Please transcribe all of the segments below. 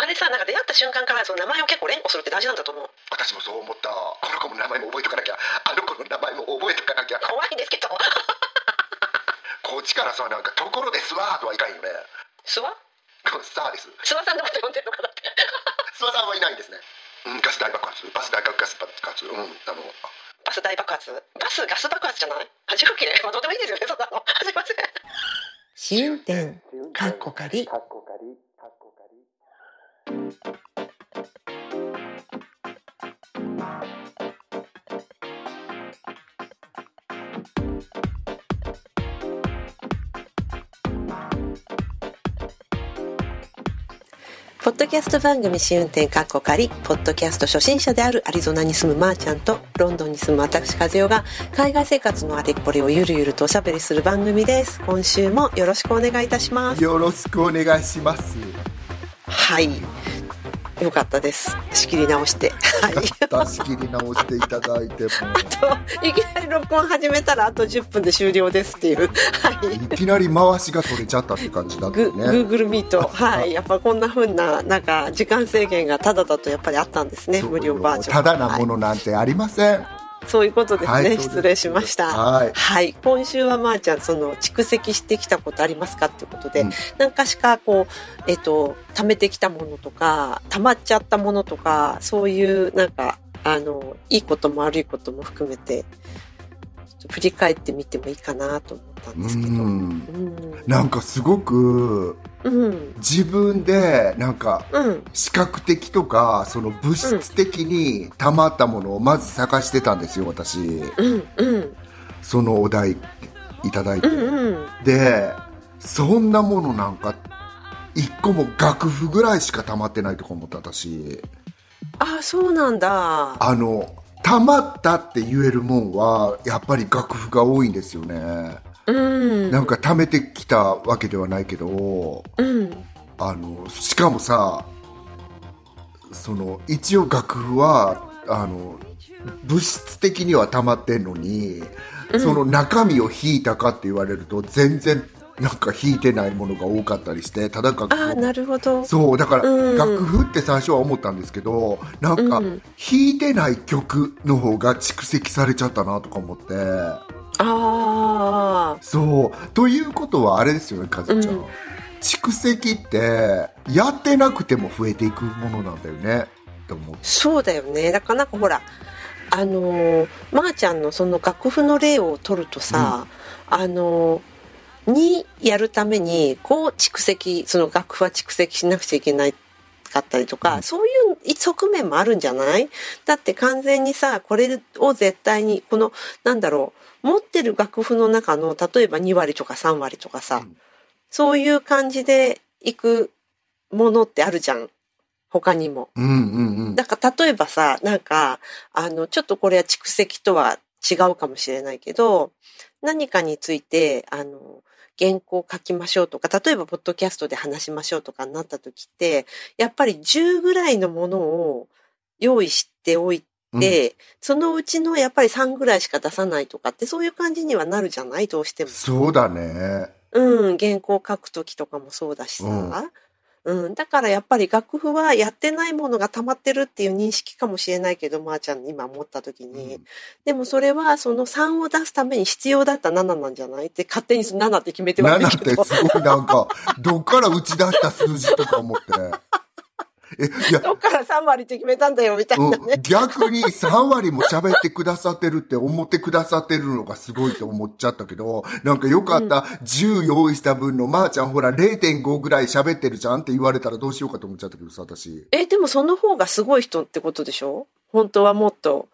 あれさなんか出会った瞬間からその名前を結構連呼するって大事なんだと思う。私もそう思った。この子の名前も覚えとかなきゃ。あの子の名前も覚えとかなきゃ。怖いんですけど。こっちからさなんか「ところですわ」とはいかんよね。諏訪このさあです。諏訪さんのこと呼んでるのかなって。諏訪さんはいないんですね。うんガス大爆発。バス大爆発爆発。うんあの。バス大爆発？バスガス爆発じゃない？あ違うっけまあどうでもいいですよねそんなの。すいません。試運転かっこかりキャスト番組試運転かっこかり、ポッドキャスト初心者であるアリゾナに住むまーちゃんと、ロンドンに住む私和代が、海外生活のあれこれをゆるゆるとおしゃべりする番組です。今週もよろしくお願いいたします。よろしくお願いします。はい。よかったです。仕切り直して。はい。出し切り直していただいても。といきなり録音始めたらあと10分で終了ですっていう。はい。いきなり回しが取れちゃったって感じだったグよね。Google Meet。はい。やっぱこんな風な、なんか、時間制限がただだとやっぱりあったんですね。無料バージョン。ただなもはいのなんてありません。そういうことですね。はいす失礼しました。はい今週はまーちゃん、その、蓄積してきたことありますかっていうことで、うん何かしかこう、えっ、と、貯めてきたものとか、溜まっちゃったものとか、そういう、なんか、あの、いいことも悪いことも含めて、振り返ってみてもいいかなと思ったんですけど。うんうん。なんかすごくうん。自分でなんかうん。視覚的とかその物質的に溜まったものをまず探してたんですよ私うん。うん。そのお題いただいて、うん。うん。でそんなものなんか一個も楽譜ぐらいしか溜まってないとか思った私ああ、そうなんだ。あの溜まったって言えるもんはやっぱり楽譜が多いんですよねうん。なんか溜めてきたわけではないけどうん。あのしかもさその一応楽譜はあの物質的には溜まってんのに、その中身を引いたかって言われると全然なんか引いてないものが多かったりしてただ楽ああ、譜なるほど。そうだから、うん楽譜って最初は思ったんですけどなんか、うん弾いてない曲の方が蓄積されちゃったなとか思ってああ。そう。ということはあれですよねカズちゃん、うん。蓄積ってやってなくても増えていくものなんだよね。って思うそうだよね。だからなんかほら、あのー、まー、ちゃんのその楽譜の例を取るとさ、あのー、にやるために、こう蓄積、その楽譜は蓄積しなくちゃいけないかったりとか、うん。そういう側面もあるんじゃない？だって完全にさ、これを絶対に、この、なんだろう、持ってる楽譜の中の、例えば2割とか3割とかさ、うんそういう感じでいくものってあるじゃん。他にも。うんうんうんだから例えばさ、なんか、あの、ちょっとこれは蓄積とは違うかもしれないけど、何かについて、あの、原稿を書きましょうとか、例えばポッドキャストで話しましょうとかになった時って、やっぱり10ぐらいのものを用意しておいて、そのうちのやっぱり3ぐらいしか出さないとかって、そういう感じにはなるじゃない？どうしても。そうだね。うん、原稿書くときとかもそうだしさ。うん、だからやっぱり楽譜はやってないものが溜まってるっていう認識かもしれないけど、まー、ちゃん今思ったときに、うん。でもそれはその3を出すために必要だった7なんじゃない？って勝手に7って決めて悪い7っけど。てすごいなんかどっから打ち出した数字とか思ってえいやどっから3割って決めたんだよみたいなね。うん、逆に3割も喋ってくださってるって思ってくださってるのがすごいと思っちゃったけど、なんかよかった、10用意した分のまーちゃんほら0.5ぐらい喋ってるじゃんって言われたらどうしようかと思っちゃったけどさ、私。え、でもその方がすごい人ってことでしょ？本当はもっと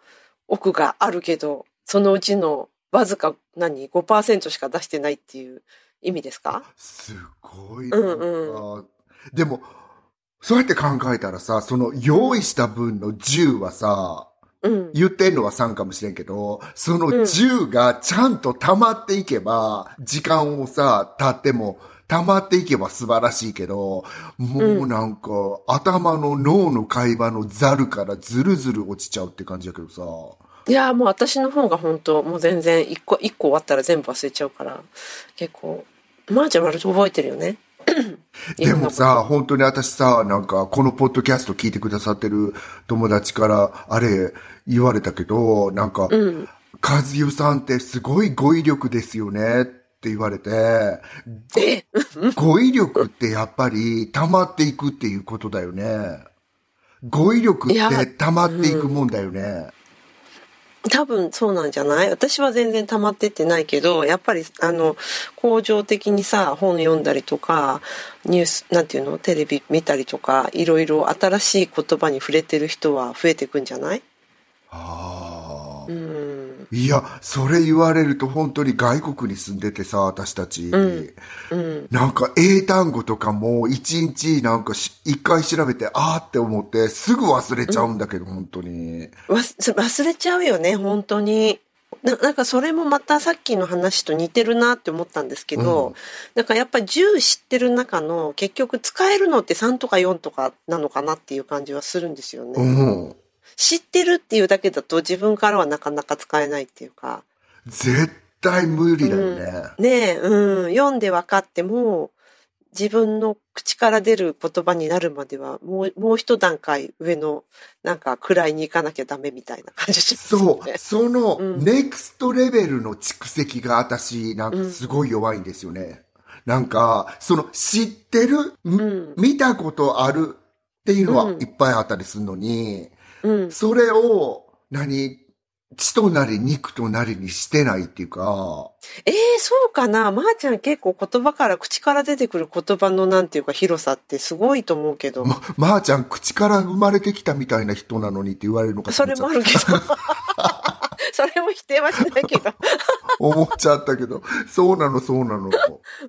奥があるけど、そのうちのわずか何 ?5% しか出してないっていう意味ですか？すごい。うんうでも、そうやって考えたらさ、その用意した分の10はさ、うん。言ってんのは3かもしれんけど、その10がちゃんと溜まっていけば、時間をさ、経っても、溜まっていけば素晴らしいけど、もうなんか、頭の脳の会話のザルからずるずる落ちちゃうって感じだけどさ。いや、もう私の方が本当もう全然一個、一個終わったら全部忘れちゃうから、結構、まー、ちゃん割と覚えてるよね。でもさ、本当に私さ、なんか、このポッドキャスト聞いてくださってる友達から、あれ、言われたけど、なんか、うん。和代さんってすごい語彙力ですよねって言われて、え？語彙力ってやっぱり溜まっていくっていうことだよね。語彙力って溜まっていくもんだよね。多分そうなんじゃない？私は全然溜まってってないけど、やっぱり、あの、恒常的にさ、本読んだりとか、ニュース、なんていうの？テレビ見たりとか、いろいろ新しい言葉に触れてる人は増えてくんじゃない？ああ。うん。いや、それ言われると本当に外国に住んでてさ、私たち。んうん。なんか英単語とかも一日なんかし一回調べて、あーって思ってすぐ忘れちゃうんだけど、本当に。忘れちゃうよね、本当に。ななんかそれもまたさっきの話と似てるなって思ったんですけど、うんなんかやっぱり10知ってる中の結局使えるのって3とか4とかなのかなっていう感じはするんですよね。うん。知ってるっていうだけだと自分からはなかなか使えないっていうか。絶対無理だよね。ねえ、うん、読んで分かっても、自分の口から出る言葉になるまでは、もう、もう一段階上の、なんか、位に行かなきゃダメみたいな感じしますよそう、ね。その、うん。ネクストレベルの蓄積が私、なんかすごい弱いんですよね。なんか、その、知ってる、ん。見たことあるっていうのはうん。いっぱいあったりするのに、うん。それを、何、血となり肉となりにしてないっていうか、ええそうかな。まー、ちゃん結構言葉から、口から出てくる言葉のなんていうか広さってすごいと思うけど。ま、まー、ちゃん口から生まれてきたみたいな人なのにって言われるのかとそれもあるけど。それも否定はしないけど。思っちゃったけど、そうなの、そうなの。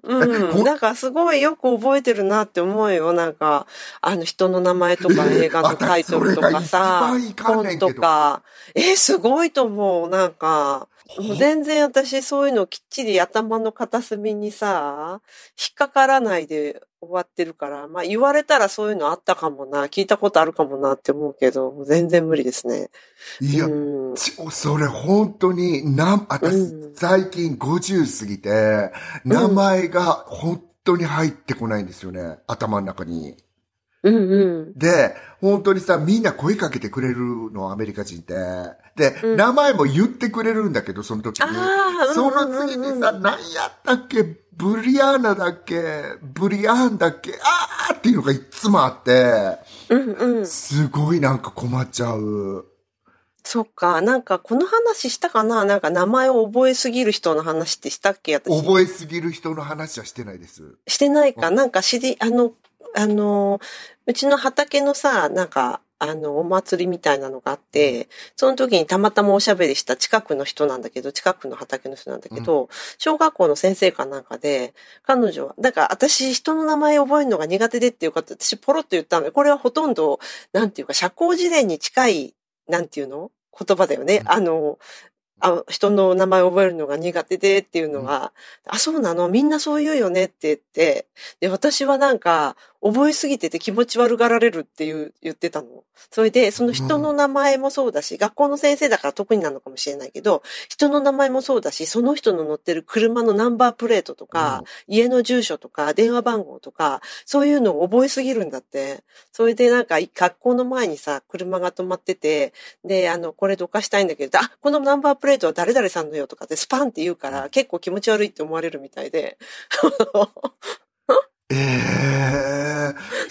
うん。なんかすごいよく覚えてるなって思うよ。なんか、あの人の名前とか映画のタイトルとかさ本とか。えーすごいと思う。なんか、もう全然私そういうのきっちり頭の片隅にさ、引っかからないで終わってるから、まあ言われたらそういうのあったかもな、聞いたことあるかもなって思うけど、全然無理ですね。いや、うん。ちそれ本当に、なん、私、うん最近50過ぎて、名前が本当に入ってこないんですよね、頭の中に。うんうん。で、本当にさ、みんな声かけてくれるの、アメリカ人って。で、うん名前も言ってくれるんだけど、その時に。その次にさ、うんうんうん何やったっけ？ブリアーナだっけ？ブリアーンだっけ？あーっていうのがいつもあって、うんうん。すごいなんか困っちゃう。そっか、なんかこの話したかな？なんか名前を覚えすぎる人の話ってしたっけ？私。覚えすぎる人の話はしてないです。してないかなんか知り、あの、あの、うちの畑のさ、なんか、あの、お祭りみたいなのがあって、その時にたまたまおしゃべりした近くの人なんだけど、近くの畑の人なんだけど、小学校の先生かなんかで、彼女は、だから私人の名前覚えるのが苦手でっていうか、私ポロッと言ったの。で、これはほとんど、なんていうか、社交辞令に近い、なんていうの？言葉だよね。うん。あの、あ人の名前を覚えるのが苦手でっていうのは、あ、そうなの？みんなそう言うよねって言って、で、私はなんか、覚えすぎてて気持ち悪がられるっていう言ってたの。それで、その人の名前もそうだし、学校の先生だから特になのかもしれないけど、人の名前もそうだし、その人の乗ってる車のナンバープレートとか、家の住所とか、電話番号とか、そういうのを覚えすぎるんだって。それでなんか、学校の前にさ、車が止まってて、で、あの、これどかしたいんだけど、あ、このナンバープレートは誰々さんのよとかってスパンって言うから、結構気持ち悪いって思われるみたいで。ええ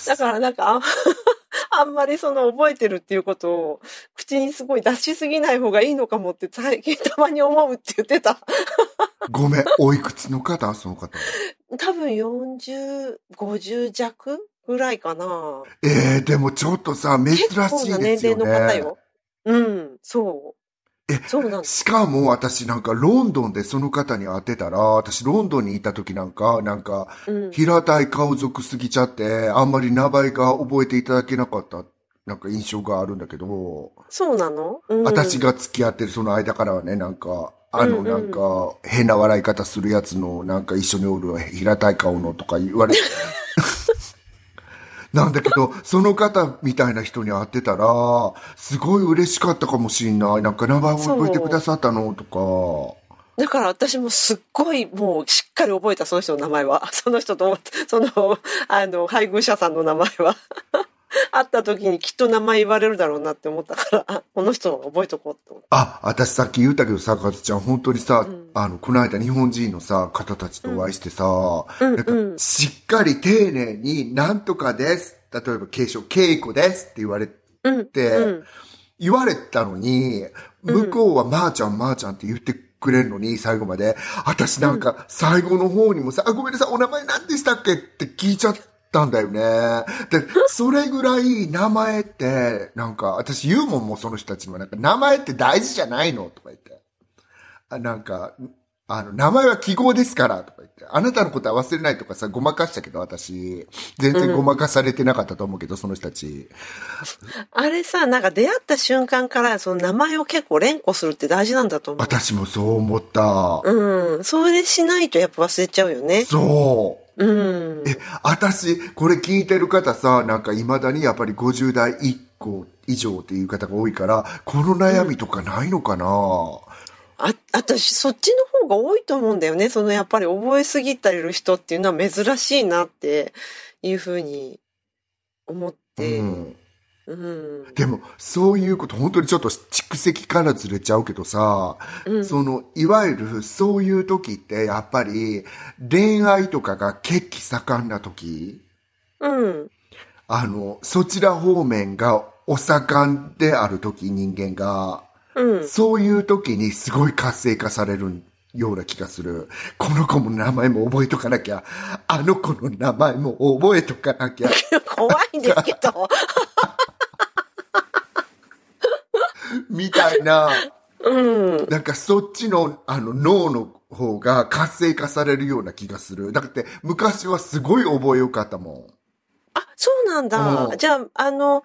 だからなんか、あ あんまりその覚えてるっていうことを口にすごい出しすぎない方がいいのかもって最近たまに思うって言ってた。ごめん、おいくつの方その方。多分40、50弱ぐらいかな。ええでもちょっとさ、珍しい結構なですよ年齢の方ね。よ。うん、そう。えそうなん。しかも私なんかロンドンでその方に会ってたら、私ロンドンにいた時なんか、なんか、うん。平たい顔族すぎちゃって、あんまり名前が覚えていただけなかった、なんか印象があるんだけど、そうなの、うん、私。が付き合ってるその間からはね、なんか、あの、なんか、変な笑い方するやつの、なんか一緒におる平たい顔のとか言われて、なんだけど、その方みたいな人に会ってたら、すごい嬉しかったかもしんない。なんか名前覚えてくださったの？とか。だから私もすっごいもうしっかり覚えたその人の名前は。その人と、その、あの、配偶者さんの名前は。会った時にきっと名前言われるだろうなって思ったから、あこの人の覚えとこうって思って。あ、私さっき言ったけどさ、かずちゃん、本当にさ、うんあの、この間日本人のさ、方たちとお会いしてさ、うんなんかうんしっかり丁寧に、なんとかです。例えば、継承、稽古ですって言われうん。て、うん。言われたのに、向こうはまーちゃん、まーちゃんって言ってくれるのに、最後まで。私なんか、最後の方にもさ、あ、ごめんなさい、お名前何でしたっけって聞いちゃったんだよね。で、それぐらい名前って、なんか、私言うもんもうその人たちにもなんか、名前って大事じゃないの？とか言って。あなんか、あの、名前は記号ですから、とか言って。あなたのことは忘れないとかさ、ごまかしたけど、私。全然ごまかされてなかったと思うけど、その人たち。あれさ、なんか出会った瞬間からその名前を結構連呼するって大事なんだと思う。私もそう思った。うん。それしないとやっぱ忘れちゃうよね。そう。うん。え、私、これ聞いてる方さ、なんか未だにやっぱり50代以降以上っていう方が多いから、この悩みとかないのかな、あ、私、そっちの方が多いと思うんだよね。そのやっぱり覚えすぎてる人っていうのは珍しいなっていうふうに思って。うん。うん。でも、そういうこと、本当にちょっと蓄積からずれちゃうけどさ、うんその、いわゆるそういう時って、やっぱり、恋愛とかが血気盛んな時、うん。あの、そちら方面がお盛んである時、人間が、うん。そういう時にすごい活性化されるような気がする。この子の名前も覚えとかなきゃ。あの子の名前も覚えとかなきゃ。怖いんですけど。みたいな。うん。なんかそっちのあの脳の方が活性化されるような気がする。だって昔はすごい覚えよかったもあ、そうなんだ。うんじゃあ、あの、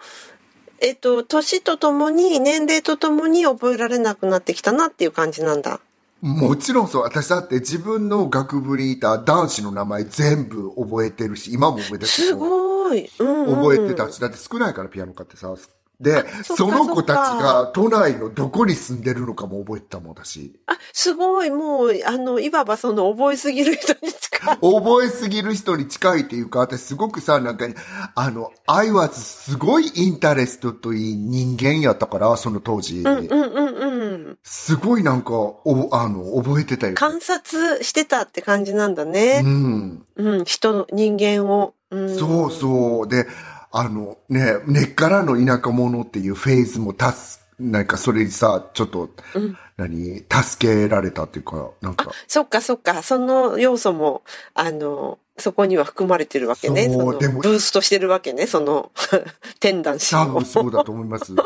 えっと、年とともに、年齢とともに覚えられなくなってきたなっていう感じなんだ。ん。もちろんそう。私だって自分の学部にいた男子の名前全部覚えてるし、今も覚えてるし。すごい。うん、うん。覚えてたし、だって少ないからピアノ科ってさ。で、その子たちが都内のどこに住んでるのかも覚えてたもん、私。あ、すごい。もう、あの、いわばその覚えすぎる人に近い。覚えすぎる人に近いっていうか、私すごくさ、なんか、あの、I was すごいインタレストといい人間やったから、その当時。うんうんうんうん。すごいなんか、お、あの、覚えてたよ。観察してたって感じなんだうね。ん。うん、人の、人間を。うん、そうそう。で、あの、ね、根っからの田舎者っていうフェーズもたす、なんかそれにさ、ちょっと、うん何、助けられたっていうか、なんか。そっかそっか。その要素も、あの、そこには含まれてるわけね。のそうでもブーストしてるわけね。その、テンダンシ多分。そうだと思います。だ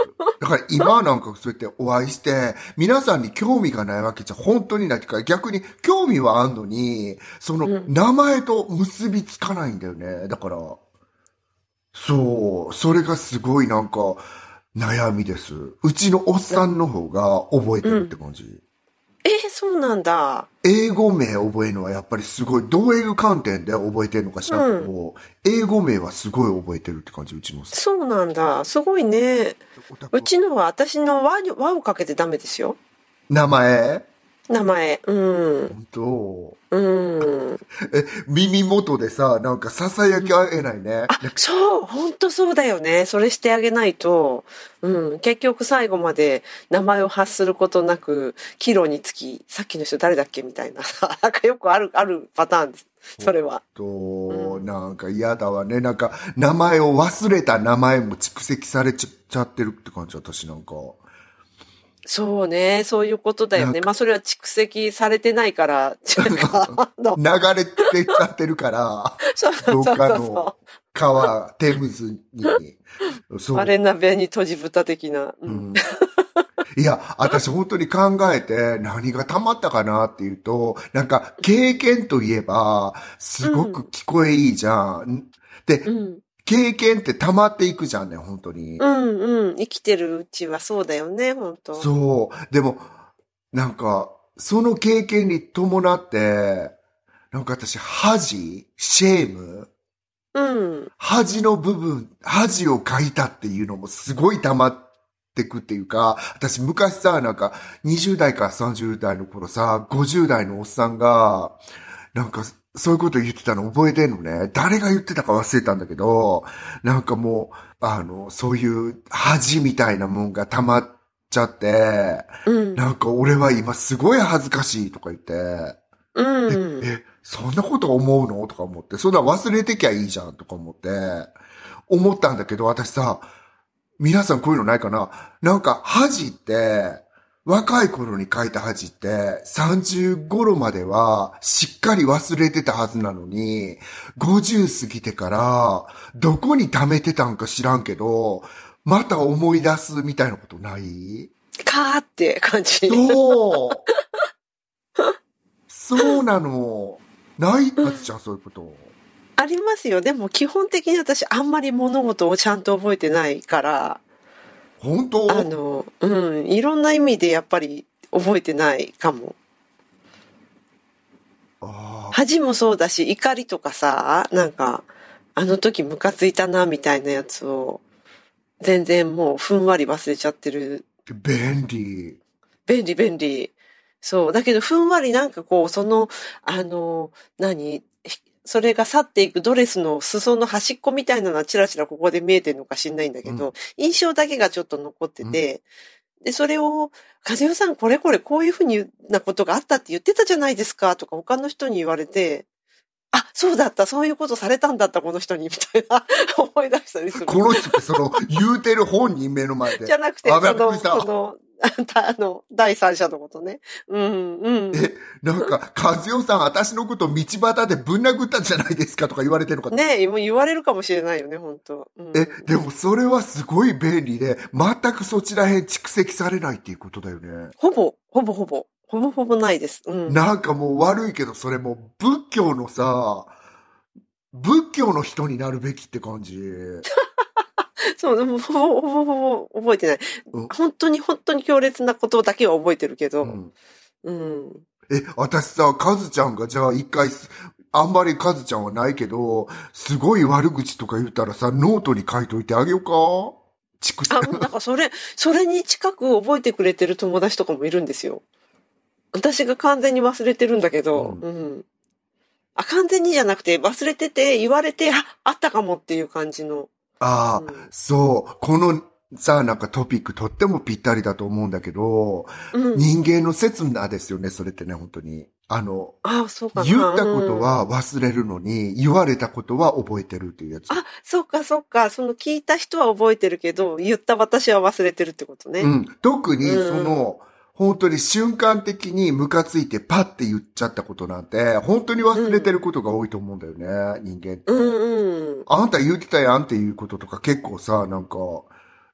から今なんかそうやってお会いして、皆さんに興味がないわけじゃ本当にないか、逆に興味はあんのに、その名前と結びつかないんだよね。だから、そう、それがすごいなんか悩みです。うちのおっさんの方が覚えてるって感じ。えーそうなんだ。英語名覚えるのはやっぱりすごい、どういう観点で覚えてるのかしらんけど、英語名はすごい覚えてるって感じ、うちのおっさんそうなんだ。すごいね。うちのは私の和に和をかけてダメですよ。名前？名前。うん。本当うん。え、耳元でさ、なんか囁き合えないね。あ、そう、本当そうだよね。それしてあげないと、うん、結局最後まで名前を発することなく、岐路につき、さっきの人誰だっけみたいな、なんかよくある、あるパターンです。それは。と、なんか嫌だわね。なんか、名前を忘れた名前も蓄積されちゃってるって感じ、私なんか。そうね、そういうことだよね。まあそれは蓄積されてないから、流れてっちゃってるから、どっかの川、テムズに。そうう。あれ鍋に閉じ蓋的な。ううんんいや、私本当に考えて何が溜まったかなっていうと、なんか経験といえば、すごく聞こえいいじゃん。で、うん。経験って溜まっていくじゃんね、本当に。うんうん。生きてるうちはそうだよね、本当そう。でも、なんか、その経験に伴って、なんか私、恥シェームうん。恥の部分、恥をかいたっていうのもすごい溜まってくっていうか、私昔さ、なんか20代から30代の頃さ、50代のおっさんが、なんかそういうこと言ってたの覚えてんのね。誰が言ってたか忘れたんだけど、なんかもう、あの、そういう恥みたいなもんが溜まっちゃって、うん。なんか俺は今すごい恥ずかしいとか言って、うん。え、そんなこと思うの？とか思って、そんな忘れてきゃいいじゃんとか思って、思ったんだけど、私さ、皆さんこういうのないかな？なんか恥って、若い頃に書いた恥って、30頃まではしっかり忘れてたはずなのに、50過ぎてから、どこに溜めてたんか知らんけど、また思い出すみたいなことない？かーって感じ。そう。そうなの。ない？はずじゃん、そういうこと？ありますよ。でも基本的に私あんまり物事をちゃんと覚えてないから、本当？あの、うん、いろんな意味でやっぱり覚えてないかも。あ恥もそうだし、怒りとかさ、なんか、あの時ムカついたな、みたいなやつを、全然もうふんわり忘れちゃってる。ー便利。便利便利。そう。だけど、ふんわりなんかこう、その、あの、何？ひそれが去っていくドレスの裾の端っこみたいなのはチラチラここで見えてるのか知んないんだけど、う印象だけがちょっと残ってて、で、それを、和代さんこれこれこういうふうになことがあったって言ってたじゃないですかとか他の人に言われて、あ、そうだった、そういうことされたんだった、この人に、みたいな 思い出したりする。この人ってその、言うてる本人目の前で。じゃなくて、あその、びっくりしたこの、あの、第三者のことね。うん、うん。え、なんか、和代さん、私のこと道端でぶん殴ったんじゃないですかとか言われてるのかとねえ、もう言われるかもしれないよね、本当、うん、え、でもそれはすごい便利で、全くそちらへん蓄積されないっていうことだよね。ほぼ、ほぼほぼ、ほぼほぼないです。うん。なんかもう悪いけど、それもう仏教のさ、仏教の人になるべきって感じ。そう、でもほぼ、ほぼほぼ覚えてない。うん本当に本当に強烈なことだけは覚えてるけど、うんうん。え、私さ、カズちゃんがじゃあ一回す、あんまりカズちゃんはないけど、すごい悪口とか言ったらさ、ノートに書いといてあげようか？畜あ、生。なんかそれ、それに近く覚えてくれてる友達とかもいるんですよ。私が完全に忘れてるんだけど、ううん。あ、完全にじゃなくて、忘れてて、言われて、あ、あったかもっていう感じの。ああ、うんそう。このさ、なんかトピックとってもぴったりだと思うんだけど、うん。人間の刹那ですよね、それってね、本当に。あの、あ、そうかな。言ったことうんは忘れるのに、言われたことは覚えてるっていうやつ。あ、そっかそっか。その聞いた人は覚えてるけど、言った私は忘れてるってことね。うん。特に、うんその、本当に瞬間的にムカついてパッて言っちゃったことなんて、本当に忘れてることが多いと思うんだよね、人間って。うんうん。あんた言ってたやんっていうこととか結構さ、なんか、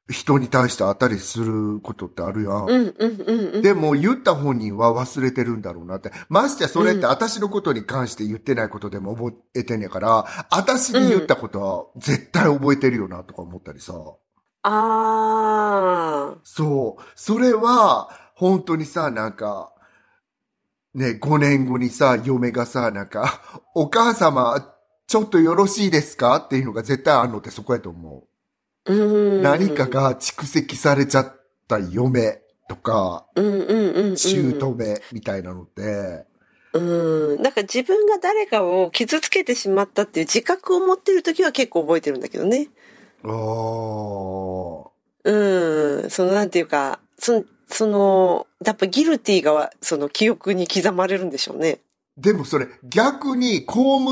人に対して当たりすることってあるやん。うんうんうんうん。でも言った本人は忘れてるんだろうなって。ましてやそれって私のことに関して言ってないことでも覚えてんねやから、私に言ったことは絶対覚えてるよなとか思ったりさ。ああ。そう。それは、本当にさ、なんか、ね、5年後にさ、嫁がさ、なんか、お母様、ちょっとよろしいですか？っていうのが絶対あるのってそこやと思うん。う。何か。が蓄積されちゃった嫁とか。姑みたいなのって、うん。なんか自分が誰かを傷つけてしまったっていう自覚を持ってる時は結構覚えてるんだけどね。あーうん。そのなんていうか、その、その、やっぱギルティがその記憶に刻まれるんでしょうね。でもそれ逆に被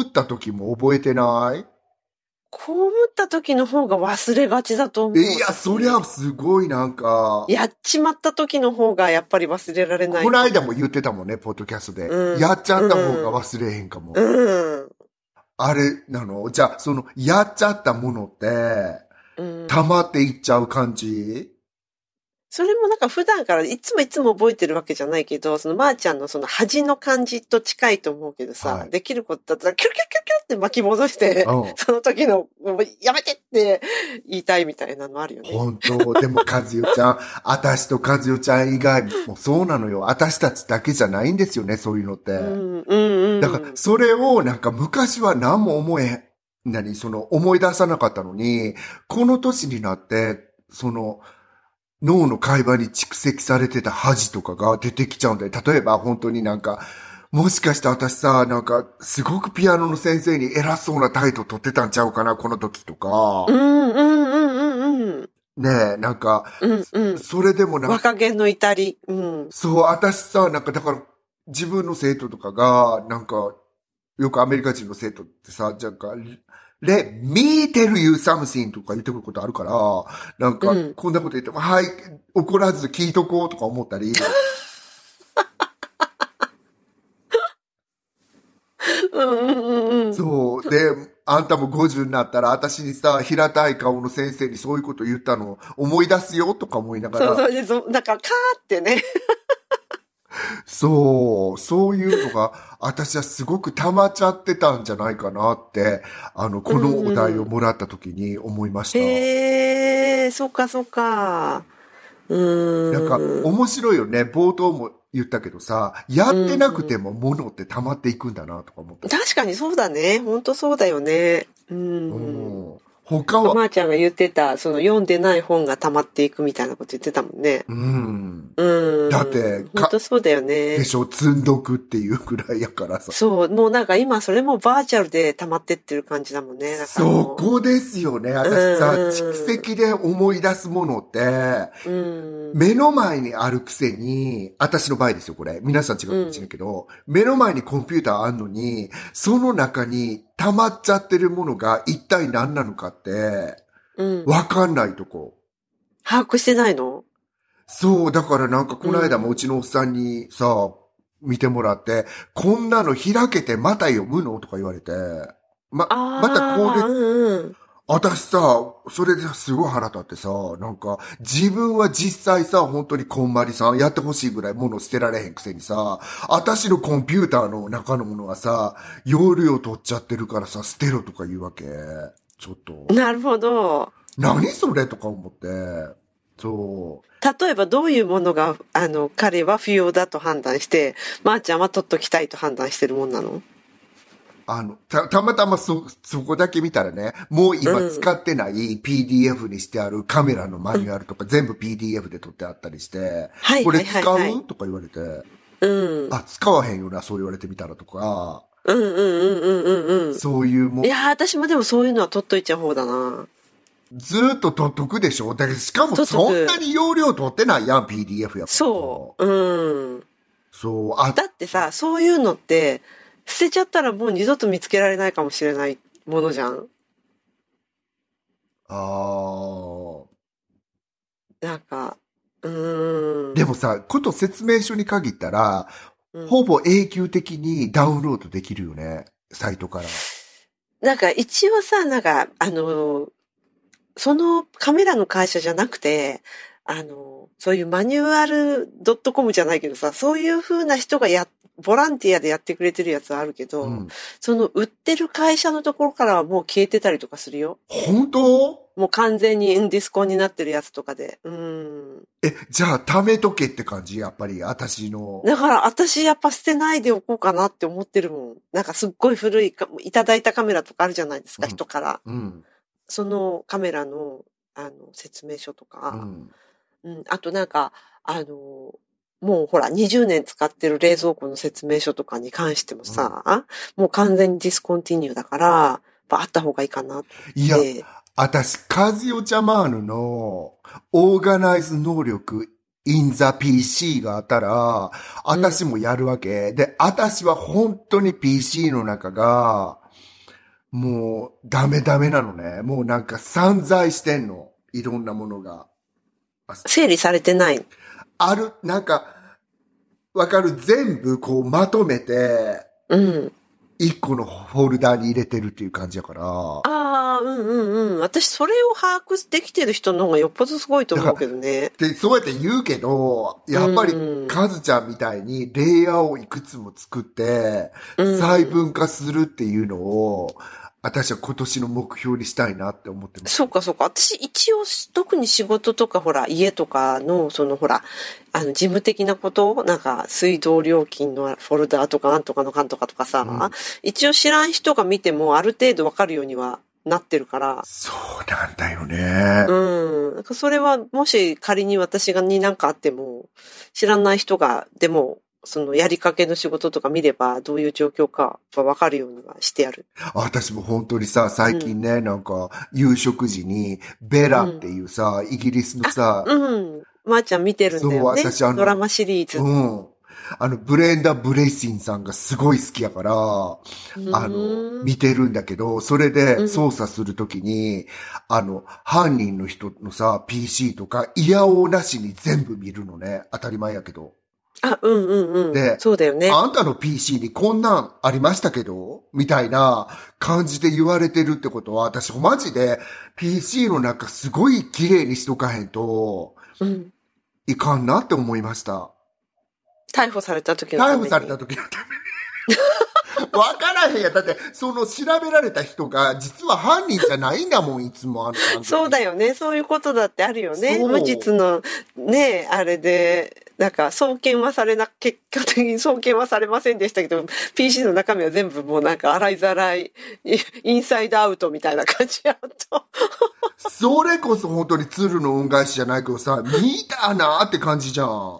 った時も覚えてない？こう思った時の方が忘れがちだと思う。いや、そりゃすごいなんか、やっちまった時の方がやっぱり忘れられない。この間も言ってたもんね、ポッドキャストで。うんやっちゃった方が忘れへんかも。うん。あれなの？じゃあ、その、やっちゃったものって、うん。溜まっていっちゃう感じ？それもなんか普段からいつもいつも覚えてるわけじゃないけど、そのまーちゃんのその恥の感じと近いと思うけどさ、はいできることだったらキュルキュルキュルキュルって巻き戻して、うん。その時の、もうやめてって言いたいみたいなのあるよね。本当でも、和代ちゃん、私と和代ちゃん以外もそうなのよ。私たちだけじゃないんですよね、そういうのって。うん、うん、うん。だから、それをなんか昔は何も思え、何、その思い出さなかったのに、この年になって、その、脳の海馬に蓄積されてた恥とかが出てきちゃうんだよ。例えば本当になんか、もしかして私さ、なんか、すごくピアノの先生に偉そうな態度取ってたんちゃうかな、この時とかう。んうんうんうんうん。ねえ、なんか、うんうん。それでもなんか、若気の至り。うん。そう、私さ、なんかだから、自分の生徒とかが、なんか、よくアメリカ人の生徒ってさ、なんか、レ、me tell you something とか言ってくることあるから、なんかうん、こんなこと言っても、はい、怒らず聞いとこうとか思ったり、うんうんうんうん。そう、で、あんたも50になったら、私にさ、平たい顔の先生にそういうこと言ったの思い出すよとか思いながそう、ら、それで、そうなんか、カーってね。そう、そういうのが、私はすごく溜まっちゃってたんじゃないかなって、あの、このお題をもらった時に思いました。へえ、そっかそっか。うーん。なんか、面白いよね。冒頭も言ったけどさ、やってなくても物って溜まっていくんだなとか思って。確かにそうだね。本当そうだよね。うん。うん他は、まーちゃんが言ってた、その読んでない本が溜まっていくみたいなこと言ってたもんね。うん。うん。だってか本当そうだよねで。しょ、積んどくっていうくらいやからさ。そう、もうなんか今それもバーチャルで溜まってってる感じだもんね。そうこですよね。私さ、うん蓄積で思い出すものって、うん。目の前にあるくせに、私の場合ですよ、これ。皆さん違うかもしれないけど、目の前にコンピューターあんのに、その中に溜まっちゃってるものが一体何なのかって、うん。わかんないとこ。把握してないの？そう、だからなんかこの間もうちのおっさんにさ、見てもらって、こんなの開けてまた読むの？とか言われて、ま。またこれうんうん。私さ、それですごい腹立ってさ、なんか、自分は実際さ、本当にこんまりさんやってほしいぐらい物捨てられへんくせにさ、私のコンピューターの中のものがさ、容量取っちゃってるからさ、捨てろとか言うわけ。ちょっと、なるほど。何それとか思って。そう。例えばどういうものが、あの、彼は不要だと判断して、まー、ちゃんは取っときたいと判断してるもんなの？あの、た、たまたまそ、そこだけ見たらね、もう今使ってない PDF にしてあるカメラのマニュアルとか全部 PDF で撮ってあったりして、はいこれはい使はいはいう？とか言われて、うん。あ、使わへんよな、そう言われてみたらとか、うんうんうんうんうんうん。そういうもんい、やー、私もでもそういうのは取っといちゃう方だな。ずーっと取っとくでしょ？だけど、しかもそんなに容量取ってないやん、PDF やからそう。うん。そう。あ、だってさ、そういうのって、捨てちゃったらもう二度と見つけられないかもしれないものじゃん。あーなんか、うーん。でもさ、こと説明書に限ったら、うんほぼ永久的にダウンロードできるよね。サイトから。なんか一応さ、なんか、あの、そのカメラの会社じゃなくて、あの、そういうマニュアル .com じゃないけどさ、そういう風な人がや、ボランティアでやってくれてるやつはあるけど、うん。その売ってる会社のところからはもう消えてたりとかするよ。本当？もう完全にディスコンになってるやつとかで。うん。え、じゃあ、貯めとけって感じ？やっぱり、私の。だから私やっぱ捨てないでおこうかなって思ってるもん。なんかすっごい古いか、いただいたカメラとかあるじゃないですか、うん人から。うん。そのカメラの、あの、説明書とうか、ん。うん、あとなんか、あの、もうほら、20年使ってる冷蔵庫の説明書とかに関してもさ、もう完全に discontinue だから、あった方がいいかなって。いや、私、カズヨチャマーヌのオーガナイズ能力 in the PC があったら、私もやるわけ。で、私は本当に PC の中が、もうダメダメなのね。もうなんか散在してんの。いろんなものが。整理されてない。ある、なんか、わかる？全部こうまとめて、うん。一個のフォルダに入れてるっていう感じやから。ああ、うんうんうん。私、それを把握できてる人の方がよっぽどすごいと思うけどね。で、そうやって言うけど、やっぱりうん、カズちゃんみたいにレイヤーをいくつも作って、うん細分化するっていうのを、私は今年の目標にしたいなって思ってます。そうかそうか。私一応特に仕事とかほら家とかのそのほらあの事務的なことなんか水道料金のフォルダーとかなんとかのかんとかとかさ、うん一応知らん人が見てもある程度わかるようにはなってるから。そうなんだよね。うん。それは、もし仮に私がになんかあっても、知らない人が、でも、そのやりかけの仕事とか見れば、どういう状況かはわかるようにはしてやる。私も本当にさ、最近ね、なんか、夕食時に、ベラっていうさ、イギリスのさ、うん。まー、ちゃん見てるんだよね。そう私あのドラマシリーズ。うん。あの、ブレンダ・ブレイシンさんがすごい好きやから、あの、見てるんだけど、それで操作するときに、あの、犯人の人のさ、PC とか、イヤオなしに全部見るのね。当たり前やけど。あ、うんうんうん。でそうだよね。あんたの PC にこんなんありましたけど？みたいな感じで言われてるってことは、私マジで PC の中すごい綺麗にしとかへんとうん。いかんなって思いました。逮捕された時のために逮捕された時のために。わからへんやん。だって、その調べられた人が実は犯人じゃないんだもん、いつもあの番組そうだよね。そういうことだってあるよね。無実の、ね、あれで、なんか、送検はされな、結果的に送検はされませんでしたけど、PC の中身は全部もうなんか洗いざらい、イインサイドアウトみたいな感じやと。それこそ本当に鶴の恩返しじゃないけどさ、見たなって感じじゃん。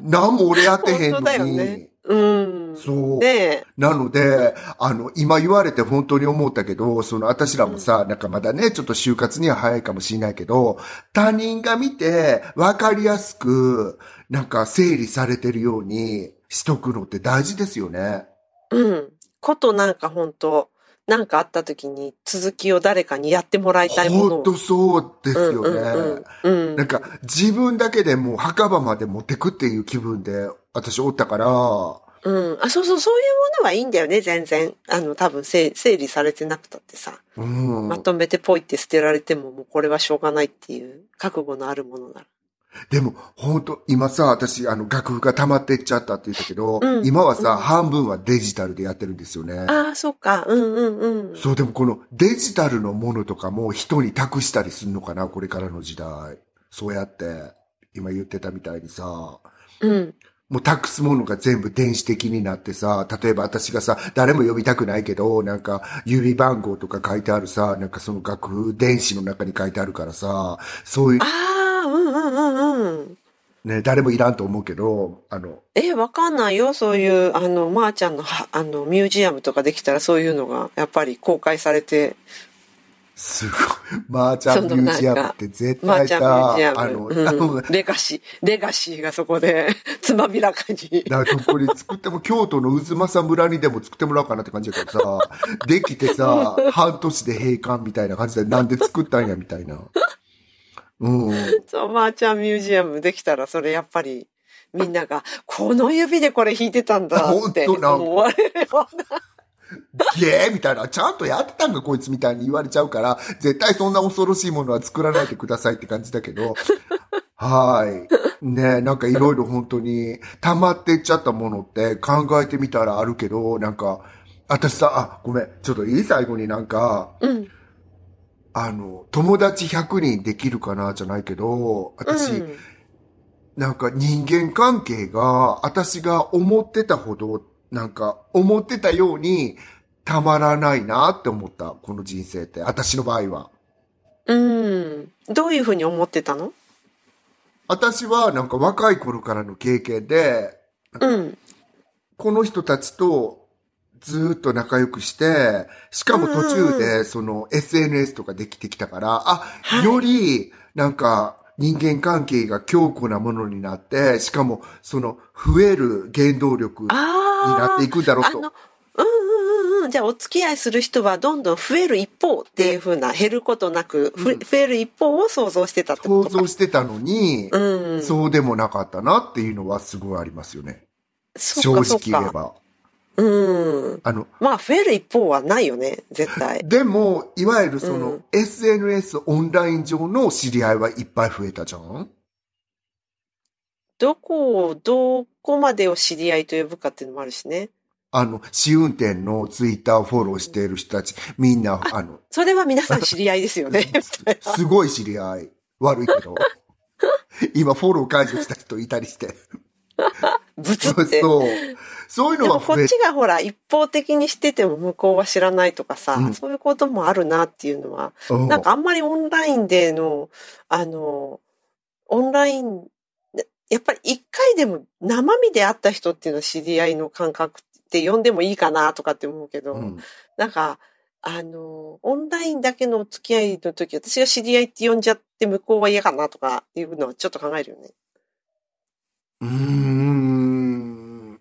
何も俺やってへんの本当だよに。ねうん。そう。ねえ。なので、あの、今言われて本当に思ったけど、その、私らもさ、なんかまだね、ちょっと就活には早いかもしれないけど、他人が見て、わかりやすく、なんか整理されてるようにしとくのって大事ですよね。うん。ことなんか本当なんかあった時に続きを誰かにやってもらいたいものを。本当そうですよね。うんうんうん。うんなんか、自分だけでもう墓場まで持ってくっていう気分で、私おったから、うん。あ、そうそう、そういうものはいいんだよね、全然。あの、多分整整理されてなくたってさ。うん。まとめてポイって捨てられても、もうこれはしょうがないっていう覚悟のあるものなら。でも、本当今さ、私、あの、楽譜が溜まっていっちゃったって言ったけど、うん今はさ、うん半分はデジタルでやってるんですよね。ああ、そうか。うんうんうん。そう、でもこのデジタルのものとかも人に託したりするのかな、これからの時代。そうやって、今言ってたみたいにさ、うん。もう託すものが全部電子的になってさ、例えば私がさ、誰も呼びたくないけど、なんか、指番号とか書いてあるさ、なんかその楽譜、電子の中に書いてあるからさ、そういう、ああ、うんうんうんうん。ね、誰もいらんと思うけど、あの、え、わかんないよ。そういう、あの、まー、ちゃんのは、あの、ミュージアムとかできたらそういうのが、やっぱり公開されて、すごい、マーチャンミュージアムって絶対さ。あの、うんレガシー、レガシーがそこで、つまびらかに。だからこれ作っても、京都の渦政村にでも作ってもらおうかなって感じだけどさ、できてさ、半年で閉館みたいな感じで、なんで作ったんやみたいな。うん。そう、まー、ちゃんミュージアムできたら、それやっぱり、みんなが、この指でこれ弾いてたんだって思われるような。ゲー？みたいな、ちゃんとやってたんかこいつみたいに言われちゃうから、絶対そんな恐ろしいものは作らないでくださいって感じだけど、はい。ねなんかいろいろ本当に溜まっていっちゃったものって考えてみたらあるけど、なんか、私さ、あ、ごめん、ちょっといい？最後になんか、うん。あの、友達100人できるかなじゃないけど、私、うん。なんか人間関係が、私が思ってたほど、なんか思ってたようにたまらないなって思った、この人生って。私の場合は。うん。どういうふうに思ってたの？私はなんか若い頃からの経験で、うん。この人たちとずーっと仲良くして、しかも途中でその SNS とかできてきたから、あ、はいよりなんか人間関係が強固なものになって、しかもその増える原動力あ。なっていくんだろうと。うんうんうんうん。じゃあ、お付き合いする人はどんどん増える一方っていうふうな、減ることなく、ふうん増える一方を想像してたってこ想とか。像してたのに、うん。そうでもなかったなっていうのはすごいありますよね。正。直言えば。うん。あの、まあ、増える一方はないよね、絶対。でも、いわゆるその、うん SNS オンライン上の知り合いはいっぱい増えたじゃん？どこを、どこまでを知り合いと呼ぶかっていうのもあるしね。あの、試運転のツイッターをフォローしている人たち、みんな、あの、それは皆さん知り合いですよね。すごい知り合い。悪いけど。今、フォロー解除した人いたりして。ブツって。そう。そういうでのはこっちがほら、一方的にしてても向こうは知らないとかさ、うんそういうこともあるなっていうのは、うんなんかあんまりオンラインでの、あの、オンライン、やっぱり一回でも生身で会った人っていうのは知り合いの感覚って呼んでもいいかなとかって思うけど、うんなんか、あの、オンラインだけのお付き合いの時、私が知り合いって呼んじゃって向こうは嫌かなとかいうのはちょっと考えるよね。うーん。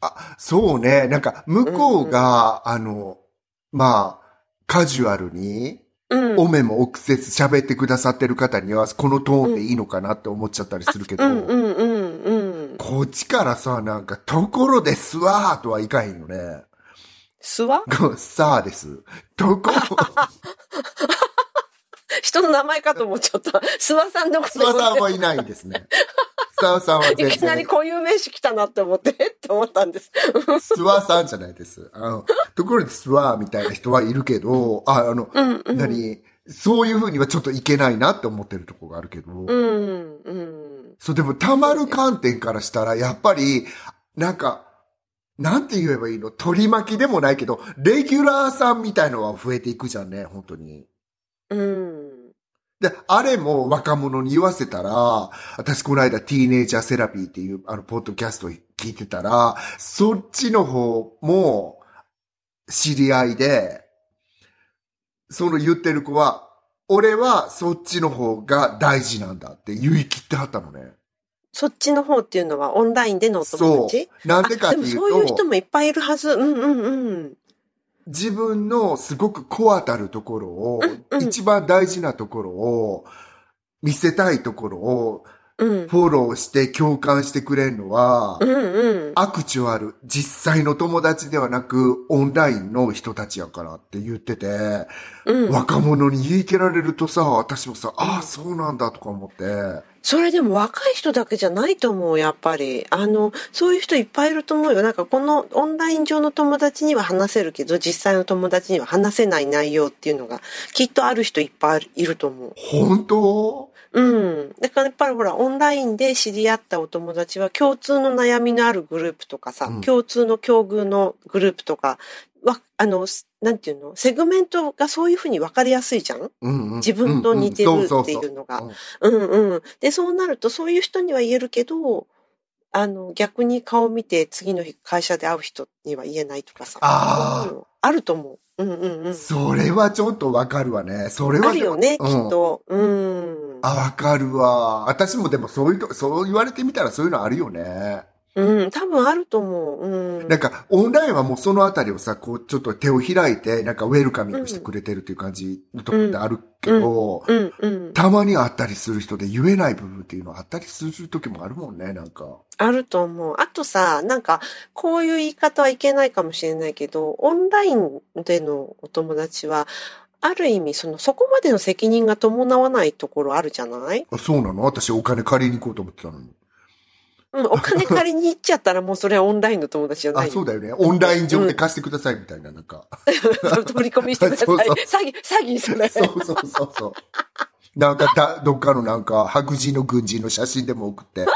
あ、そうね。なんか、向こうが、あの、まあ、カジュアルに、うん。お目も奥せず喋ってくださってる方には、このトーンでいいのかなって思っちゃったりするけど、うんうんうんうん。こっちからさ、なんか、ところですわーとはいかへんよね。すわ？さあです。ところ、人の名前かと思っちゃった。諏訪さんのこと諏訪さんはいないんですね。さんは全いきなり然、固有名詞来たなって思って、え って思ったんです。諏訪さんじゃないです。あの、ところですわーみたいな人はいるけど、あ、あの、うんうん。何？そういうふうにはちょっといけないなって思ってるところがあるけど、うんうん。そう、でもたまる観点からしたら、やっぱり、なんか、なんて言えばいいの？取り巻きでもないけど、レギュラーさんみたいのは増えていくじゃんね、本当に。うん。で、あれも若者に言わせたら、私この間ティーネイジャーセラピーっていうあの、ポッドキャストを聞いてたら、そっちの方も知り合いで、その言ってる子は、俺はそっちの方が大事なんだって言い切ってはったのね。そっちの方っていうのはオンラインでのお友そう達。なんでかっていうあでもそういうと人、もいっぱいいるはず。うんうんうん。自分のすごくコアたるところを、うんうん一番大事なところを、見せたいところを、うん。フォローして共感してくれるのは、うんうん。アクチュアル、実際の友達ではなく、オンラインの人たちやからって言ってて、うん。若者に言い切られるとさ、私もさ、ああ、そうなんだとか思って、それでも若い人だけじゃないと思う、やっぱり。あの、そういう人いっぱいいると思うよ。なんかこのオンライン上の友達には話せるけど、実際の友達には話せない内容っていうのが、きっとある人いっぱいいると思う。本当？うん。だからやっぱりほら、オンラインで知り合ったお友達は共通の悩みのあるグループとかさ、うん共通の境遇のグループとか、わ、あの、なんていうの？セグメントがそういうふうに分かりやすいじゃん？うんうん自分と似てるっていうのがそうんうん。で、そうなるとそういう人には言えるけど、あの、逆に顔見て次の日会社で会う人には言えないとかさ。あーそういうのあると思う。うんうんうん。それはちょっとわかるわね。それは。あるよね、きうんっと。うん。あ、わかるわ。私もでもそういうと、そう言われてみたらそういうのあるよね。うん、多分あると思う。うん。なんか、オンラインはもうそのあたりをさ、こう、ちょっと手を開いて、なんかウェルカミングしてくれてるっていう感じのとこってあるけど、うんうん。たまに会ったりする人で言えない部分っていうのはあったりする時もあるもんね、なんか。あると思う。あとさ、なんか、こういう言い方はいけないかもしれないけど、オンラインでのお友達は、ある意味、その、そこまでの責任が伴わないところあるじゃない？あそうなの？私お金借りに行こうと思ってたのに。うん、お金借りに行っちゃったらもうそれはオンラインの友達じゃなあ、い。そうだよね。オンライン上で貸してくださいみたいな、なんか。取り込みしてください。そうそう詐欺、詐欺それ。そうそうそうそう。なんかだ、どっかのなんか、白人の軍人の写真でも送って。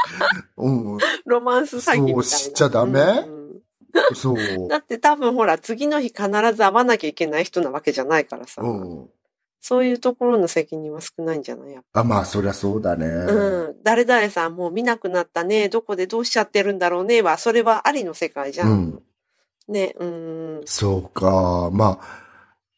うん。ロマンス詐欺みたいな。そうしちゃダメ？うんそう。だって多分ほら、次の日必ず会わなきゃいけない人なわけじゃないからさ。うん。そういうところの責任は少ないんじゃない？あ、まあ、そりゃそうだね。ぱうん。誰々さんもう見なくなったね。どこでどうしちゃってるんだろうね？は、それはありの世界じゃ。うんん。ね、うん。そうか。まあ、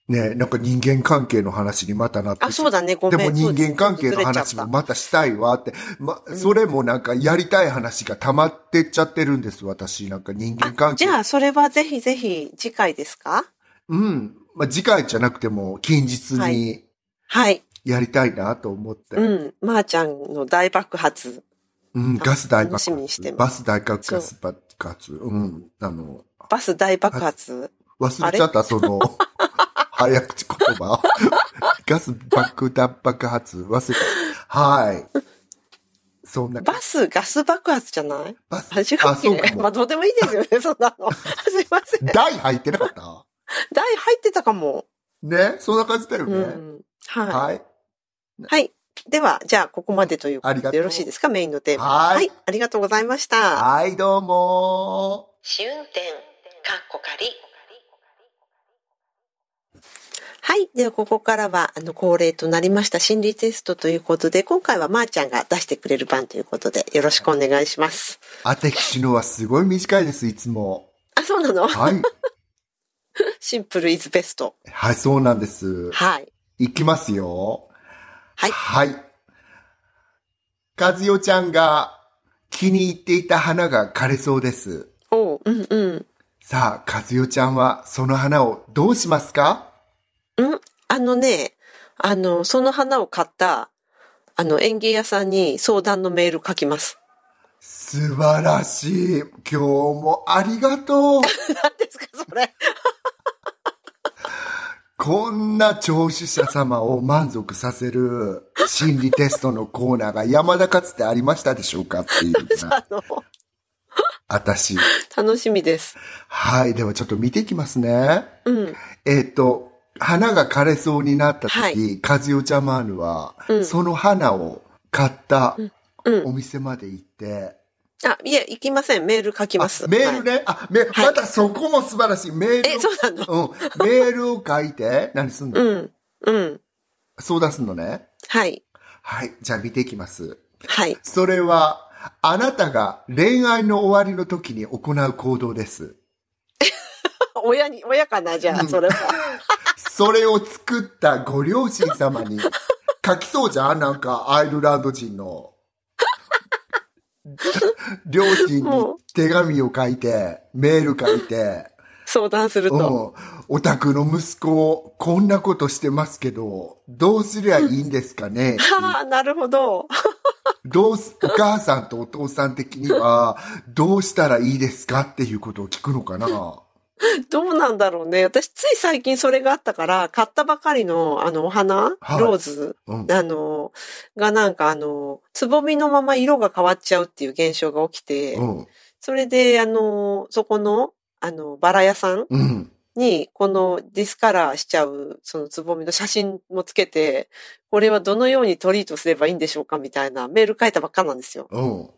ね、なんか人間関係の話にまたなってあ、そうだね。ごめん。でも人間関係の話もまたしたいわって。ま、それもなんかやりたい話が溜まってっちゃってるんです、私。なんか人間あ関係。じゃあ、それはぜひぜひ次回ですか？うん。まあ、次回じゃなくても近日はにはい。やりたいなと思って。うん。まー、ちゃんの大爆発。うん、ガス大爆楽しみにして発。ますバス大爆発、爆発。うん。あの、バス大爆発？忘れちゃった、その、早口言葉。ガス爆弾爆発、忘れた。はい。そんな。バスガス爆発じゃない？バスあ、違うあ、っけ？そうかも。まあ、どうでもいいですよね、そんなの。すいません。台入ってなかった？台入ってたかも。ね？そんな感じだようね。ん。はい。はい。はい。では、じゃあ、ここまでということありがとうでよろしいですか？メインのテーマ。ははいい。ありがとうございました。はい、どうも。試運転かっこ仮はい。では、ここからは、あの、恒例となりました心理テストということで、今回はまーちゃんが出してくれる番ということで、よろしくお願いします。私のはすごい短いです、いつも。あ、そうなの？はい。シンプルイズベスト。はい、そうなんです。はい。いきますよ。はいはい。和代ちゃんが気に入っていた花が枯れそうです。おう、うんうん。さあ、和代ちゃんはその花をどうしますか？ん？あのね、あの、その花を買った、あの、園芸屋さんに相談のメール書きます。素晴らしい。今日もありがとう。何ですか、それ。こんな聴取者様を満足させる心理テストのコーナーが山田かつてありましたでしょうかっていうな。あの、私。楽しみです。はい。ではちょっと見ていきますね。うん。えっ、と、花が枯れそうになった時、はい和代ちゃんマーヌは、うんその花を買ったうんお店まで行って、あ、いえ、行きません。メール書きます。あメールはいね、あ、め、はいまたそこも素晴らしい。メールを。え、そうなの？うん。メールを書いて、何すんの、うん。うん。相談すんのね？はい。はい。じゃあ見ていきます。はい。それは、あなたが恋愛の終わりの時に行う行動です。親に、親かな、じゃあ、それは。それを作ったご両親様に書きそうじゃん？なんかアイルランド人の。両親に手紙を書いて、メール書いて、相談するうんと。お宅の息子、こんなことしてますけど、どうすりゃいいんですかねは あ、なるほど。どうす、お母さんとお父さん的には、どうしたらいいですかっていうことを聞くのかな どうなんだろうね。私、つい最近それがあったから、買ったばかりの、あの、お花、はいローズ、うん。あの、がなんかあの、つぼみのまま色が変わっちゃうっていう現象が起きて、うん。それで、あの、そこの、あの、バラ屋さんうん。に、このディスカラーしちゃう、そのつぼみの写真もつけて、これはどのようにトリートすればいいんでしょうかみたいなメール書いたばっかなんですよ。うん。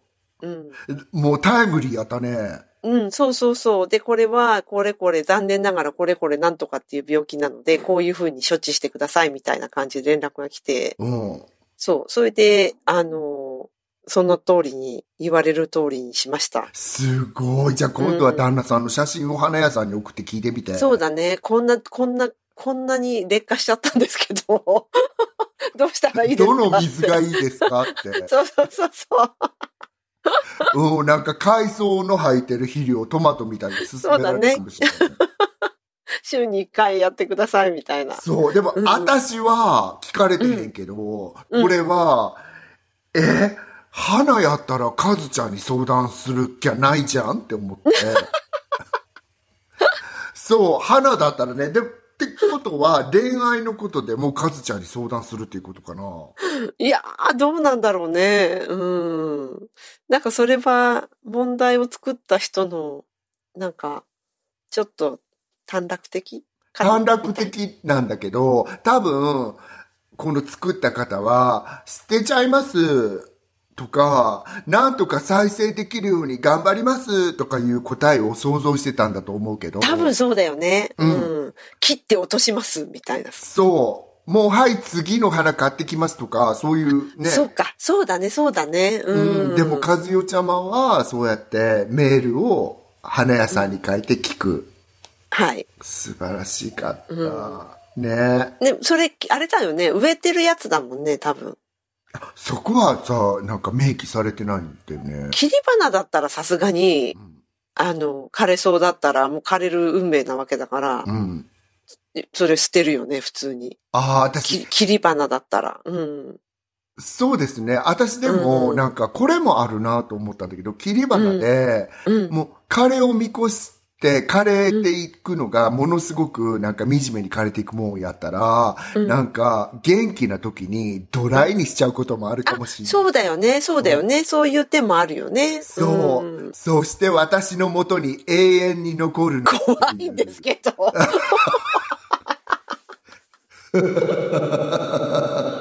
うん。もうタイムリーやったね。うん、そうそうそう。で、これは、これこれ、残念ながらこれこれなんとかっていう病気なので、こういうふうに処置してくださいみたいな感じで連絡が来て、うん。そう。それで、あの、その通りに、言われる通りにしました。すごい。じゃあ今度は旦那さんの写真を花屋さんに送って聞いてみて。そうだね。こんな、こんな、こんなに劣化しちゃったんですけど、どうしたらいいですか？どの水がいいいですかって。そうそうそうそう。うん、なんか海藻の入ってる肥料、トマトみたいに進められるかもしれない。週に1回やってくださいみたいな。そう。でも、うん私は聞かれてへんけど、うんこれは、え、花やったらカズちゃんに相談するきゃないじゃんって思って。そう、花だったらね。で、ってことは、恋愛のことでもカズちゃんに相談するっていうことかな？いやー、どうなんだろうね。うん。なんかそれは問題を作った人の、なんか、ちょっと短絡的？短絡的なんだけど、多分、この作った方は、捨てちゃいますとか、なんとか再生できるように頑張りますとかいう答えを想像してたんだと思うけど。多分そうだよね。ううんん。切って落とします、みたいな。そう。もうはい、次の花買ってきますとか、そういうね。そうか。そうだね、そうだね。ううんん。でも、和代ちゃまは、そうやってメールを花屋さんに書いて聞く。はい。素晴らしかった。ねで、それ、あれだよね。植えてるやつだもんね、多分。そこはさ、なんか明記されてないんだよね。切り花だったらさすがに、あの、枯れそうだったらもう枯れる運命なわけだからう、ん。それ捨てるよね、普通に。ああ、き私、切り花だったら。うん。そうですね。私でも、うんなんか、これもあるなと思ったんだけど、切り花で、うん。もう、枯れを見越して、枯れていくのが、ものすごく、なんか、惨めに枯れていくもんやったら、うんなんか、元気な時に、ドライにしちゃうこともあるかもしれない。そうだよね、そうだよね。そういう手もあるよね。そう。んそして私のもとに永遠に残るの。怖いんですけど。っ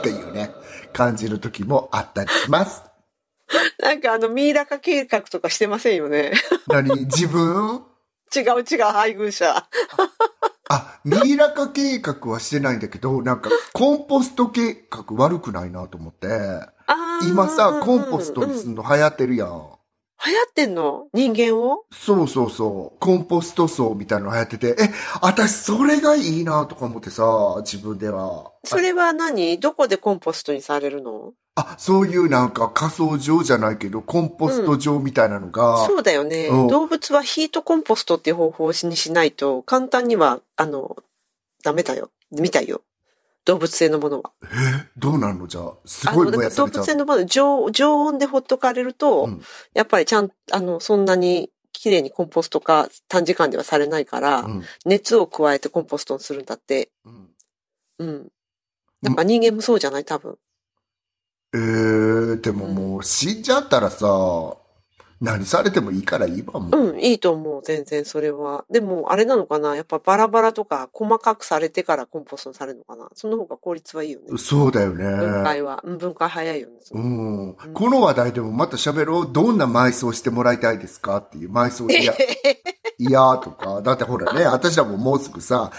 ていうね。感じる時もあったりします。なんかあの、ミイラ化計画とかしてませんよね。何？自分？違う違う、配偶者。あ、ミイラ化計画はしてないんだけど、なんか、コンポスト計画悪くないなと思って。今さ、コンポストにうんすんの流行ってるやん。流行ってんの？人間を？そうそうそう。コンポスト層みたいなの流行ってて、え、私それがいいなとか思ってさ、自分では。それは何？どこでコンポストにされるの？あ、そういうなんか仮想場じゃないけど、コンポスト場みたいなのが、そうだよね。うん動物はヒートコンポストっていう方法にしないと、簡単には、あの、ダメだよ。みたいよ。動物性のものは。どうなんの？じゃあ、すごい燃やされちゃう。物性のもの、常常温でほっとかれると、うんやっぱりちゃん、あの、そんなに綺麗にコンポスト化短時間ではされないから、うん熱を加えてコンポストにするんだって。うんうん。やっぱ人間もそうじゃない？多分。えー、でももう死んじゃったらさ、何されてもいいからいいわもう。うん、いいと思う、全然それは。でも、あれなのかな？やっぱバラバラとか細かくされてからコンポストにされるのかな？その方が効率はいいよね。そうだよ分ね。解は。うん分解早いよね。うん。この話題でもまた喋ろう。どんな埋葬してもらいたいですか？っていう埋葬いや、いやとか。だってほらね、私らももうすぐさ、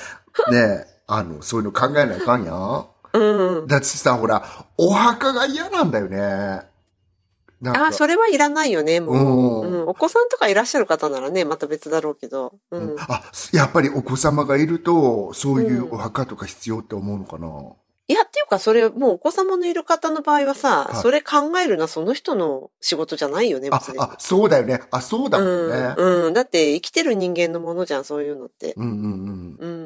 ね、あの、そういうの考えないかんやんうん。だってさ、ほら、お墓が嫌なんだよね。なんかあ、それはいらないよね、もう。うんうん。お子さんとかいらっしゃる方ならね、また別だろうけど。うん。あ、やっぱりお子様がいると、そういうお墓とか必要って思うのかな、いや、っていうか、それ、もうお子様のいる方の場合はさ、はいそれ考えるのはその人の仕事じゃないよね、あ別に。、あ、そうだよね。あ、そうだもんね。うん、うん。だって、生きてる人間のものじゃん、そういうのって。うんうんうん。うん。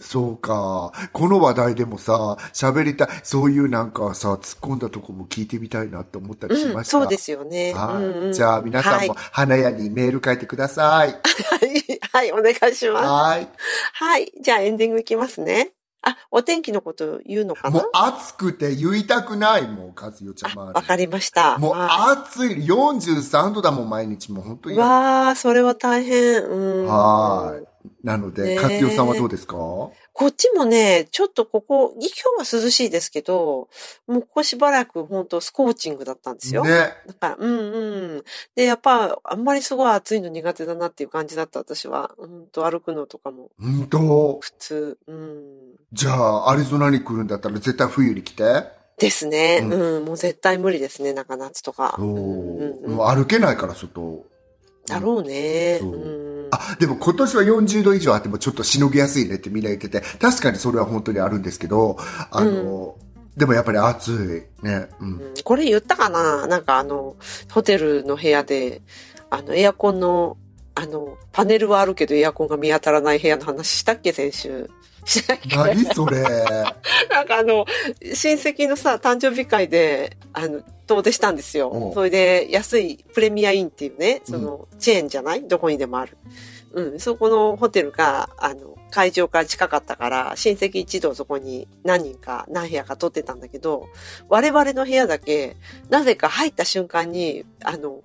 そうか。この話題でもさ、喋りたい、そういうなんかさ、突っ込んだとこも聞いてみたいなって思ったりしうん、ました？そうですよね。はい、うんうんじゃあ皆さんもは花屋にメール書いてください。い、はい、お願いします。はい。はい。じゃあエンディングいきますね。あ、お天気のこと言うのかな？もう暑くて言いたくないもん、和代ちゃん周わかりました。り。もうは暑い。43度だもん、毎日。もう本当いに。わー、それは大変。うん。はい。なので、ねえ和代さんはどうですか？こっちもね、ちょっとここ、今日は涼しいですけど、もうここしばらく本当スコーチングだったんですよ。ね。だから、うんうん。で、やっぱ、あんまりすごい暑いの苦手だなっていう感じだった、私は。うんと、歩くのとかも本当？普通。うん。じゃあ、アリゾナに来るんだったら絶対冬に来て？ですね。ううん、もう絶対無理ですね、中夏とか。そう。うんうんもう歩けないから、外。だろうね。そううん。あ、でも今年は40度以上あってもちょっとしのぎやすいねってみんな言ってて、確かにそれは本当にあるんですけど、あの、でもやっぱり暑い。ね。うん。うんこれ言ったかな？なんかあの、ホテルの部屋で、あの、エアコンの、あの、パネルはあるけどエアコンが見当たらない部屋の話したっけ？先週。しないっけ何それ。なんかあの、親戚のさ、誕生日会で、あの、遠出したんですよ。それで、安いプレミアインっていうね、その、チェーンじゃない？どこにでもある。うん、そこのホテルが、あの、会場から近かったから、親戚一同そこに何人か、何部屋か取ってたんだけど、我々の部屋だけ、なぜか入った瞬間に、あの、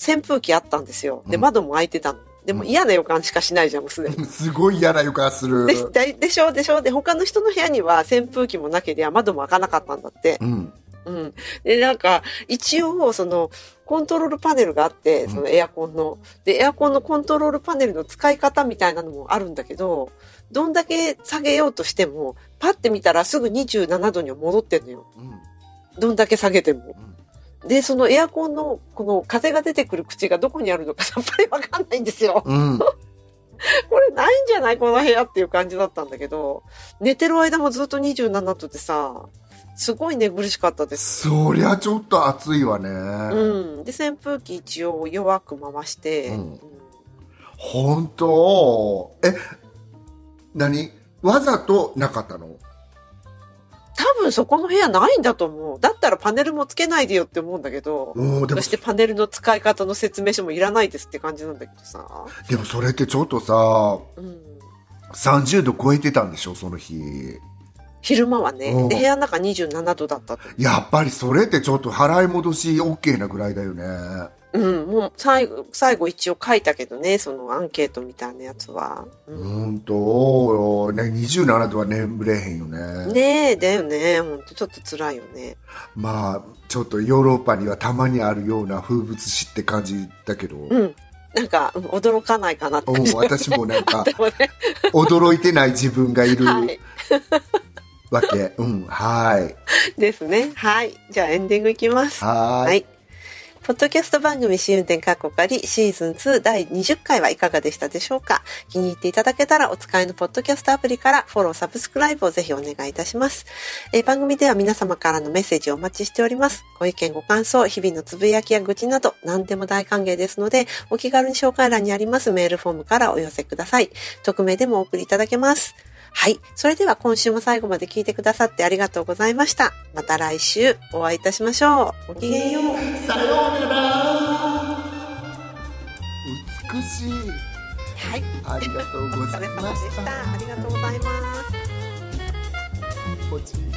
扇風機あったんですよ。で、うん窓も開いてたの。でもうん嫌な予感しかしないじゃん、もうすでに。すごい嫌な予感する。でででしょでしょで、他の人の部屋には扇風機もなければ窓も開かなかったんだってう。ん。うん。で、なんか、一応、その、コントロールパネルがあって、そのエアコンの。で、エアコンのコントロールパネルの使い方みたいなのもあるんだけど、どんだけ下げようとしても、パッて見たらすぐ27度には戻ってんのよ。うん。どんだけ下げても。で、そのエアコンの、この風が出てくる口がどこにあるのか さっぱりわかんないんですよ。うん。これないんじゃない？この部屋っていう感じだったんだけど、寝てる間もずっと27度でさ、すごい寝苦しかったです。そりゃちょっと暑いわね。うん。で、扇風機一応弱く回して、うんうん本当？え、何？わざとなかったの？多分そこの部屋ないんだと思う。だったらパネルもつけないでよって思うんだけど、そしてパネルの使い方の説明書もいらないですって感じなんだけどさ。でもそれってちょっとさ、うん。30度超えてたんでしょ、その日。昼間はね。うんで、部屋の中27度だったと。やっぱりそれってちょっと払い戻し OK なぐらいだよね。うん、もう最後、最後一応書いたけどね、そのアンケートみたいなやつは。ううんと、ね、27度は眠れへんよね。ねえ、だよね。ほんとちょっと辛いよね。まあ、ちょっとヨーロッパにはたまにあるような風物詩って感じだけど、うん。なんか、うん驚かないかなってうん感じ。私もなんか。驚いてない自分がいるはい。わけ。うん、はい。ですね。はい。じゃあエンディングいきます。はーい。はい。ポッドキャスト番組試運転過去仮シーズン2第20回はいかがでしたでしょうか？気に入っていただけたらお使いのポッドキャストアプリからフォロー、サブスクライブをぜひお願いいたします。えー番組では皆様からのメッセージをお待ちしております。ご意見、ご感想、日々のつぶやきや愚痴など何でも大歓迎ですので、お気軽に紹介欄にありますメールフォームからお寄せください。匿名でもお送りいただけます。はい。それでは今週も最後まで聞いてくださってありがとうございました。また来週お会いいたしましょう。ごきげんよう。さようなら美しい。はい。ありがとうごお疲れざいまし 様でした。あた。りがとうございます。